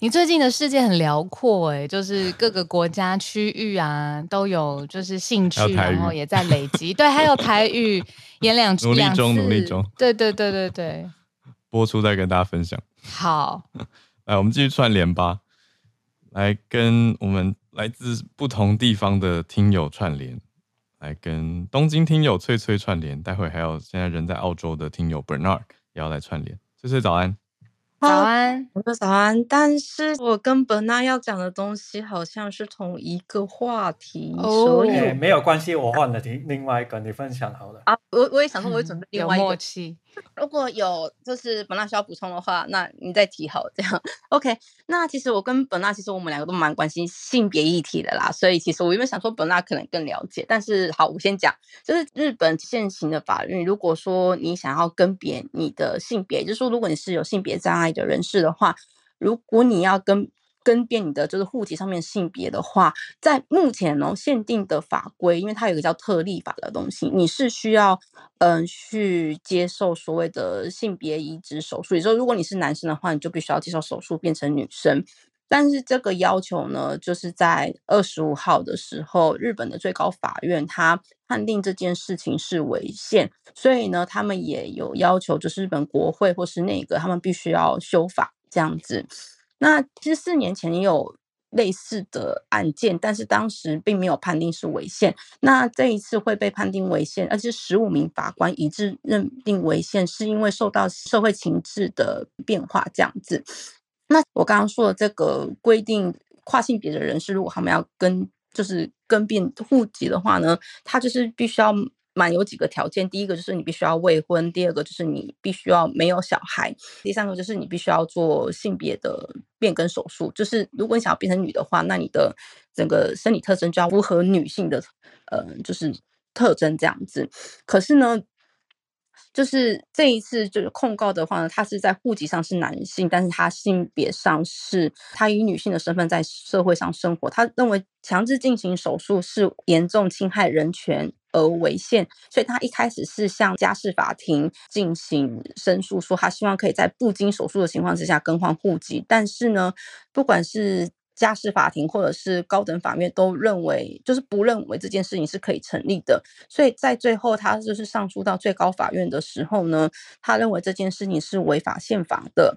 你最近的世界很辽阔哎，就是各个国家区域啊都有，就是兴趣，然后也在累积。对，还有台语演两 努力中，努力中。对对对对对，播出再跟大家分享。好，来我们继续串联吧，来跟我们来自不同地方的听友串联，来跟东京听友翠翠串联，待会还有现在人在澳洲的听友 Bernard 也要来串联。翠翠早安。早安，我说早安，但是我跟本娜要讲的东西好像是同一个话题，哦、所以、欸、没有关系，我换了另另外一个，你分享好了。啊，我我也想说，我也准备另外一个。有默契。如果有就是本娜需要补充的话，那你再提好这样。OK，那其实我跟本娜其实我们两个都蛮关心性别议题的啦，所以其实我原本想说本娜可能更了解，但是好，我先讲，就是日本现行的法律，如果说你想要更别你的性别，就是说如果你是有性别障碍的人士的话，如果你要跟更变你的就是户籍上面性别的话，在目前呢限定的法规，因为它有一个叫特例法的东西，你是需要嗯、去接受所谓的性别移植手术。也就是，如果你是男生的话，你就必须要接受手术变成女生。但是这个要求呢，就是在二十五号的时候，日本的最高法院他判定这件事情是违宪，所以呢，他们也有要求，就是日本国会或是那个他们必须要修法这样子。那其实四年前也有类似的案件，但是当时并没有判定是违宪。那这一次会被判定违宪，而且十五名法官一致认定违宪，是因为受到社会情势的变化这样子。那我刚刚说的这个规定，跨性别的人士如果他们要跟就是更变户籍的话呢，他就是必须要。满有几个条件，第一个就是你必须要未婚，第二个就是你必须要没有小孩，第三个就是你必须要做性别的变更手术。就是如果你想要变成女的话，那你的整个生理特征就要符合女性的，呃，就是特征这样子。可是呢，就是这一次就是控告的话呢，他是在户籍上是男性，但是他性别上是他以女性的身份在社会上生活。他认为强制进行手术是严重侵害人权。而违宪，所以他一开始是向家事法庭进行申诉，说他希望可以在不经手术的情况之下更换户籍。但是呢，不管是家事法庭或者是高等法院都认为，就是不认为这件事情是可以成立的，所以在最后他就是上诉到最高法院的时候呢，他认为这件事情是违法宪法的。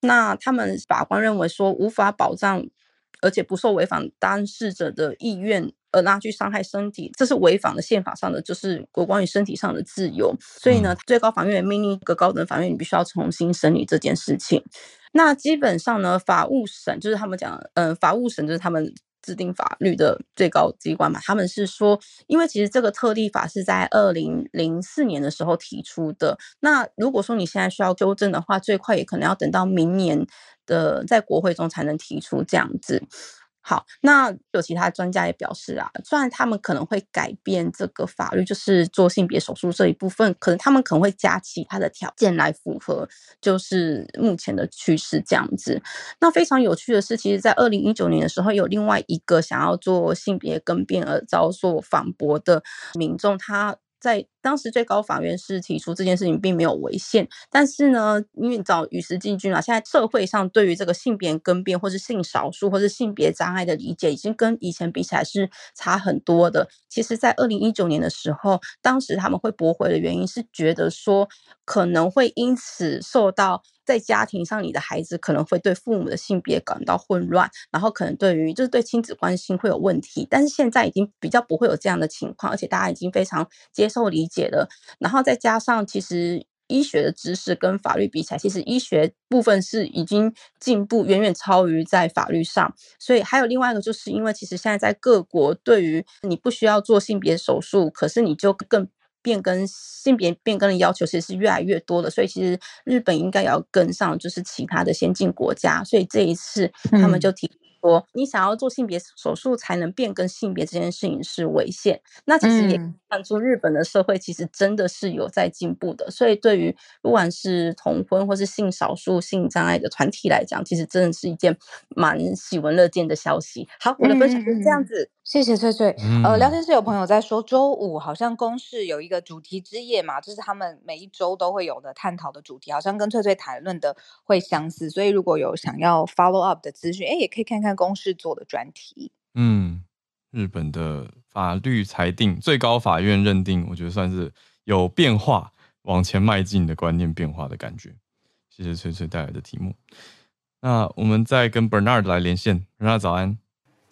那他们法官认为说无法保障，而且不受违反当事者的意愿而拉去伤害身体，这是违反了宪法上的，就是有关于身体上的自由。所以呢，最高法院也命令一个高等法院，你必须要重新审理这件事情。那基本上呢，法务省就是他们讲，嗯、呃，法务省就是他们制定法律的最高机关嘛。他们是说，因为其实这个特例法是在二零零四年的时候提出的。那如果说你现在需要纠正的话，最快也可能要等到明年的在国会中才能提出这样子。好，那有其他专家也表示啊，虽然他们可能会改变这个法律，就是做性别手术这一部分，可能他们可能会加其他的条件来符合，就是目前的趋势这样子。那非常有趣的是，其实，在二零一九年的时候，有另外一个想要做性别更变而遭受反驳的民众，他。在当时最高法院是提出这件事情并没有违宪，但是呢，因为你知道与时俱进啊，现在社会上对于这个性别更变或是性少数或是性别障碍的理解，已经跟以前比起来是差很多的。其实，在二零一九年的时候，当时他们会驳回的原因是觉得说可能会因此受到。在家庭上，你的孩子可能会对父母的性别感到混乱，然后可能对于就是对亲子关系会有问题。但是现在已经比较不会有这样的情况，而且大家已经非常接受理解了。然后再加上，其实医学的知识跟法律比起来，其实医学部分是已经进步远远超于在法律上。所以还有另外一个，就是因为其实现在在各国，对于你不需要做性别手术，可是你就更。变更性别变更的要求其实是越来越多的，所以其实日本应该也要跟上，就是其他的先进国家。所以这一次他们就提说，你想要做性别手术才能变更性别这件事情是违宪。那其实也看出日本的社会其实真的是有在进步的。所以对于不管是同婚或是性少数、性障碍的团体来讲，其实真的是一件蛮喜闻乐见的消息。好，我的分享就是这样子。谢谢翠翠。呃，聊天室有朋友在说，周五好像公视有一个主题之夜嘛，这是他们每一周都会有的探讨的主题，好像跟翠翠谈论的会相似。所以如果有想要 follow up 的资讯，哎，也可以看看办公室做的专题。嗯，日本的法律裁定，最高法院认定，我觉得算是有变化，往前迈进的观念变化的感觉。谢谢翠翠带来的题目。那我们再跟 Bernard 来连线，Bernard 早安。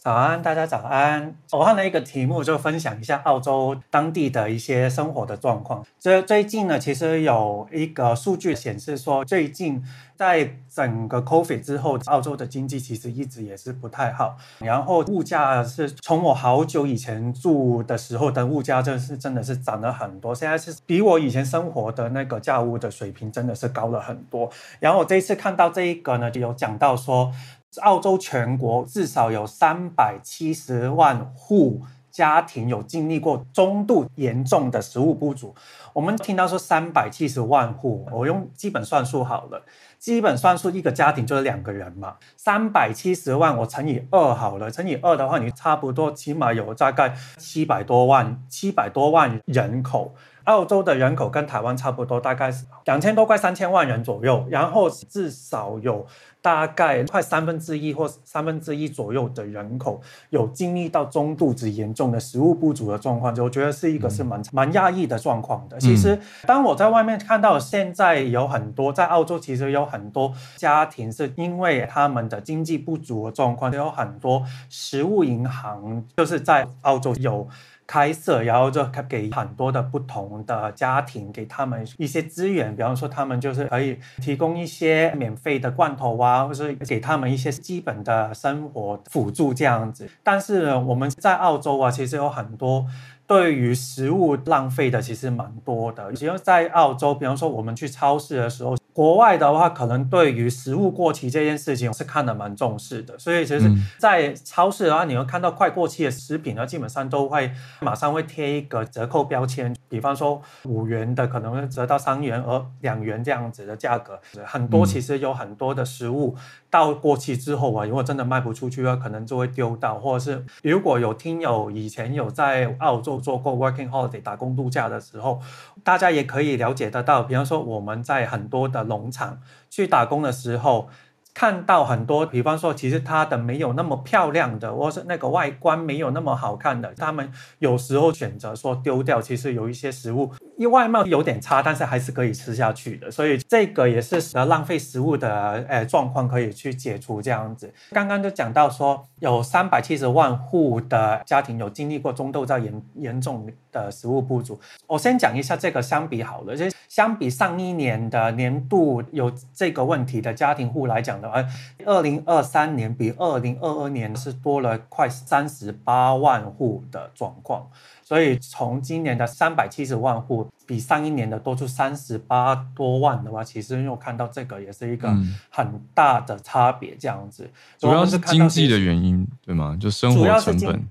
早安，大家早安。我换了一个题目，就分享一下澳洲当地的一些生活的状况。这最近呢，其实有一个数据显示说，最近在整个 COVID 之后，澳洲的经济其实一直也是不太好。然后物价是从我好久以前住的时候的物价，真是真的是涨了很多。现在是比我以前生活的那个价物的水平真的是高了很多。然后我这一次看到这一个呢，就有讲到说。澳洲全国至少有三百七十万户家庭有经历过中度严重的食物不足。我们听到说三百七十万户，我用基本算数好了，基本算数一个家庭就是两个人嘛，三百七十万我乘以二好了，乘以二的话，你差不多起码有大概七百多万，七百多万人口。澳洲的人口跟台湾差不多，大概是两千多，快三千万人左右，然后至少有。大概快三分之一或三分之一左右的人口有经历到中度至严重的食物不足的状况，就我觉得是一个是蛮蛮压抑的状况的。其实，当我在外面看到现在有很多在澳洲，其实有很多家庭是因为他们的经济不足的状况，有很多食物银行就是在澳洲有。开设，然后就给很多的不同的家庭，给他们一些资源，比方说他们就是可以提供一些免费的罐头啊，或是给他们一些基本的生活辅助这样子。但是我们在澳洲啊，其实有很多。对于食物浪费的其实蛮多的，其实在澳洲，比方说我们去超市的时候，国外的话可能对于食物过期这件事情是看得蛮重视的，所以其实，在超市的话，你会看到快过期的食品呢，基本上都会马上会贴一个折扣标签，比方说五元的可能会折到三元，而两元这样子的价格，很多其实有很多的食物。到过期之后啊，如果真的卖不出去的话，可能就会丢到，或者是如果有听友以前有在澳洲做过 working holiday 打工度假的时候，大家也可以了解得到，比方说我们在很多的农场去打工的时候，看到很多，比方说，其实它的没有那么漂亮的，或是那个外观没有那么好看的，他们有时候选择说丢掉。其实有一些食物，因为外貌有点差，但是还是可以吃下去的。所以这个也是呃浪费食物的呃状况可以去解除这样子。刚刚就讲到说，有三百七十万户的家庭有经历过中度到严严重的食物不足。我先讲一下这个相比好了，就相比上一年的年度有这个问题的家庭户来讲的。话二零二三年比二零二二年是多了快三十八万户的状况，所以从今年的三百七十万户比上一年的多出三十八多万的话，其实又看到这个也是一个很大的差别，这样子。嗯、主要是经济的原因，对吗？就生活成本。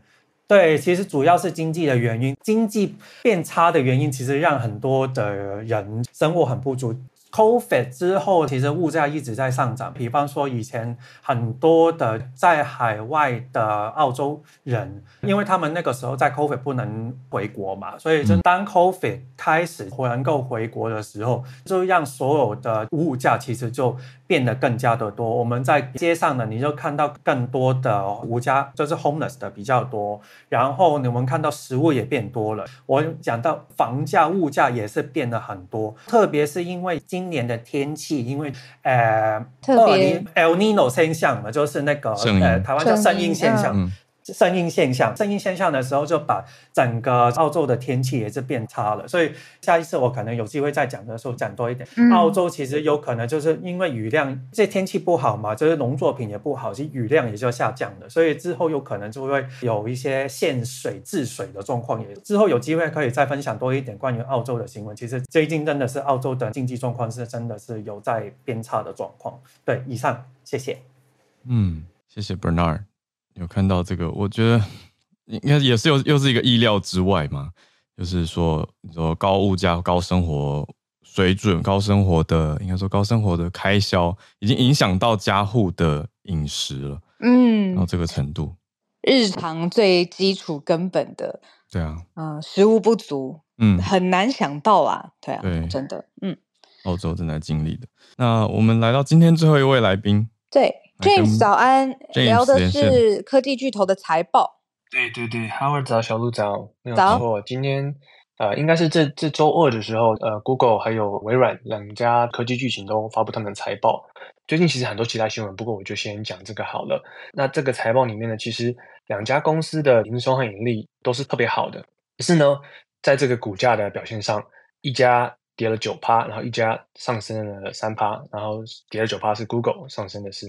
对，其实主要是经济的原因，经济变差的原因，其实让很多的人生活很不足。COVID 之后，其实物价一直在上涨。比方说，以前很多的在海外的澳洲人，因为他们那个时候在 COVID 不能回国嘛，所以就当 COVID 开始能够回国的时候，就让所有的物价其实就变得更加的多。我们在街上呢，你就看到更多的无家，就是 homeless 的比较多。然后你们看到食物也变多了。我讲到房价、物价也是变得很多，特别是因为今今年的天气，因为呃，特别 El Nino 现象嘛，就是那个呃，台湾叫声音现象。圣婴现象，圣婴现象的时候就把整个澳洲的天气也是变差了，所以下一次我可能有机会再讲的时候讲多一点。嗯、澳洲其实有可能就是因为雨量，这天气不好嘛，就是农作品也不好，其实雨量也就下降了，所以之后有可能就会有一些限水治水的状况。也之后有机会可以再分享多一点关于澳洲的新闻。其实最近真的是澳洲的经济状况是真的是有在变差的状况。对，以上谢谢。嗯，谢谢 Bernard。有看到这个，我觉得应该也是又又是一个意料之外嘛，就是说，你说高物价、高生活水准、高生活的应该说高生活的开销，已经影响到家户的饮食了。嗯，到这个程度，日常最基础根本的，对啊，嗯、呃，食物不足，嗯，很难想到啊，对啊，对，真的，嗯，澳洲正在经历的。那我们来到今天最后一位来宾，对。James 早安，James 聊的是科技巨头的财报。对对对，Howard 早，小路早，没有错。今天呃，应该是这这周二的时候，呃，Google 还有微软两家科技巨擎都发布他们的财报。最近其实很多其他新闻，不过我就先讲这个好了。那这个财报里面呢，其实两家公司的营收和盈利都是特别好的，可是呢，在这个股价的表现上，一家。跌了九趴，然后一家上升了三趴，然后跌了九趴是 Google，上升的是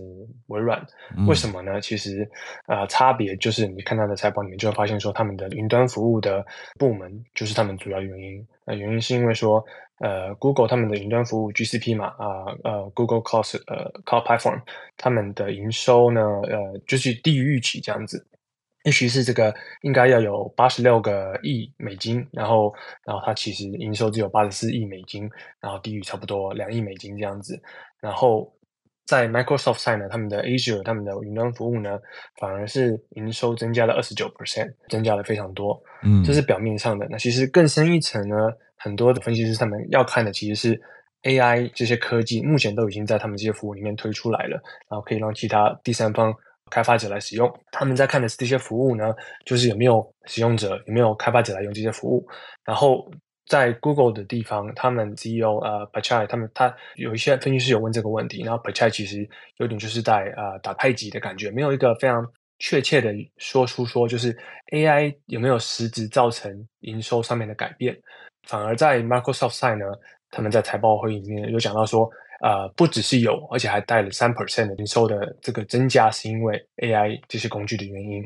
微软。为什么呢？其实啊、呃，差别就是你看它的财报里面就会发现说，他们的云端服务的部门就是他们主要原因。那、呃、原因是因为说，呃，Google 他们的云端服务 GCP 嘛，啊呃，呃，Google Cloud 呃 Cloud Platform，他们的营收呢，呃，就是低于预期这样子。也许是这个应该要有八十六个亿美金，然后，然后它其实营收只有八十四亿美金，然后低于差不多两亿美金这样子。然后在 Microsoft side 呢，他们的 Azure 他们的云端服务呢，反而是营收增加了二十九 percent，增加了非常多。嗯，这是表面上的。那其实更深一层呢，很多的分析师他们要看的其实是 AI 这些科技，目前都已经在他们这些服务里面推出来了，然后可以让其他第三方。开发者来使用，他们在看的是这些服务呢，就是有没有使用者，有没有开发者来用这些服务。然后在 Google 的地方，他们 CEO 呃 p a c h a i 他们他有一些分析师有问这个问题，然后 p a c h a i 其实有点就是在呃打太极的感觉，没有一个非常确切的说出说就是 AI 有没有实质造成营收上面的改变。反而在 Microsoft side 呢，他们在财报会议里面有讲到说。呃，不只是有，而且还带了三 percent 的营收的这个增加，是因为 AI 这些工具的原因。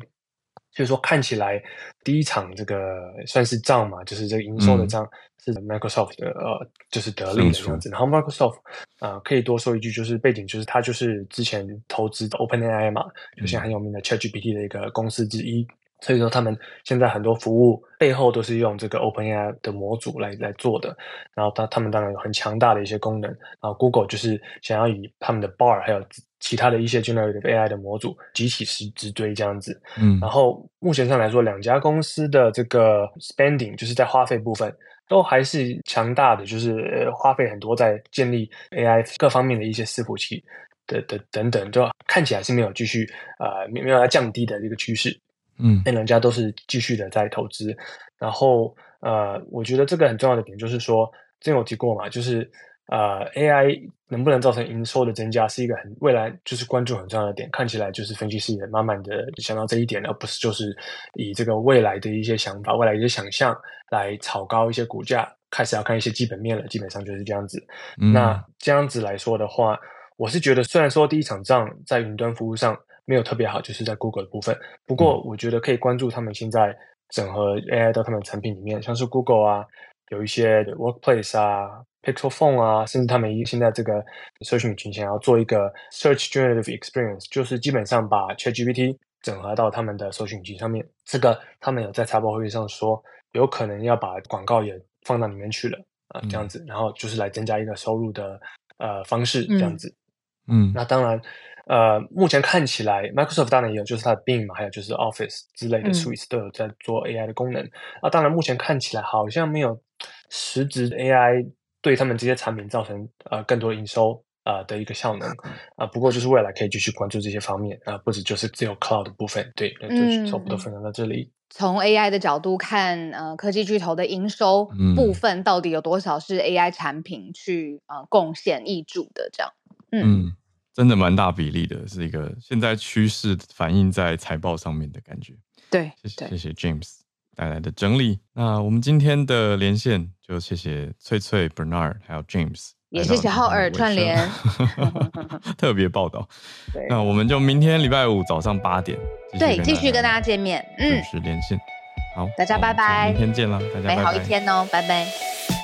所以说，看起来第一场这个算是账嘛，就是这个营收的账是 Microsoft 的，嗯、呃，就是得利的样子。然后 Microsoft 啊、呃，可以多说一句，就是背景就是它就是之前投资的 OpenAI 嘛，就现在很有名的 ChatGPT 的一个公司之一。所以说，他们现在很多服务背后都是用这个 OpenAI 的模组来来做的。然后，他他们当然有很强大的一些功能。然后，Google 就是想要以他们的 Bard 还有其他的一些 Generative AI 的模组急起直追这样子。嗯。然后，目前上来说，两家公司的这个 spending 就是在花费部分都还是强大的，就是花费很多在建立 AI 各方面的一些伺服器。的的等等，就看起来是没有继续呃没有要降低的这个趋势。嗯，那人家都是继续的在投资。然后呃，我觉得这个很重要的点就是说，之前有提过嘛，就是。呃，AI 能不能造成营收的增加，是一个很未来就是关注很重要的点。看起来就是分析师也慢慢的想到这一点，而不是就是以这个未来的一些想法、未来一些想象来炒高一些股价，开始要看一些基本面了。基本上就是这样子。嗯、那这样子来说的话，我是觉得虽然说第一场仗在云端服务上没有特别好，就是在 Google 的部分，不过我觉得可以关注他们现在整合 AI 到他们产品里面，像是 Google 啊，有一些 Workplace 啊。Pixel Phone 啊，甚至他们现在这个搜寻引擎想要做一个 Search Generative Experience，就是基本上把 ChatGPT 整合到他们的搜寻引擎上面。这个他们有在财报会议上说，有可能要把广告也放到里面去了啊，这样子，然后就是来增加一个收入的呃方式，这样子。嗯，那当然，呃，目前看起来 Microsoft 当然也有，就是它的 Bing 嘛，还有就是 Office 之类的 Suites 都有在做 AI 的功能。啊，当然目前看起来好像没有实质 AI。对他们这些产品造成呃更多营收啊、呃、的一个效能啊、呃，不过就是未来可以继续关注这些方面啊、呃，不止就是只有 cloud 的部分，对，那就差不多分享到这里。从 AI 的角度看，呃，科技巨头的营收部分到底有多少是 AI 产品去呃贡献益助的？这样，嗯，嗯，真的蛮大比例的，是一个现在趋势反映在财报上面的感觉。对，谢谢谢谢 James 带来的整理。那我们今天的连线。就谢谢翠翠、Bernard 还有 James，也谢谢浩尔串联 特别报道。那我们就明天礼拜五早上八点，对，继续跟大家见面，嗯，准时连线。好，大家拜拜，明天见了，大家美好一天哦，拜拜。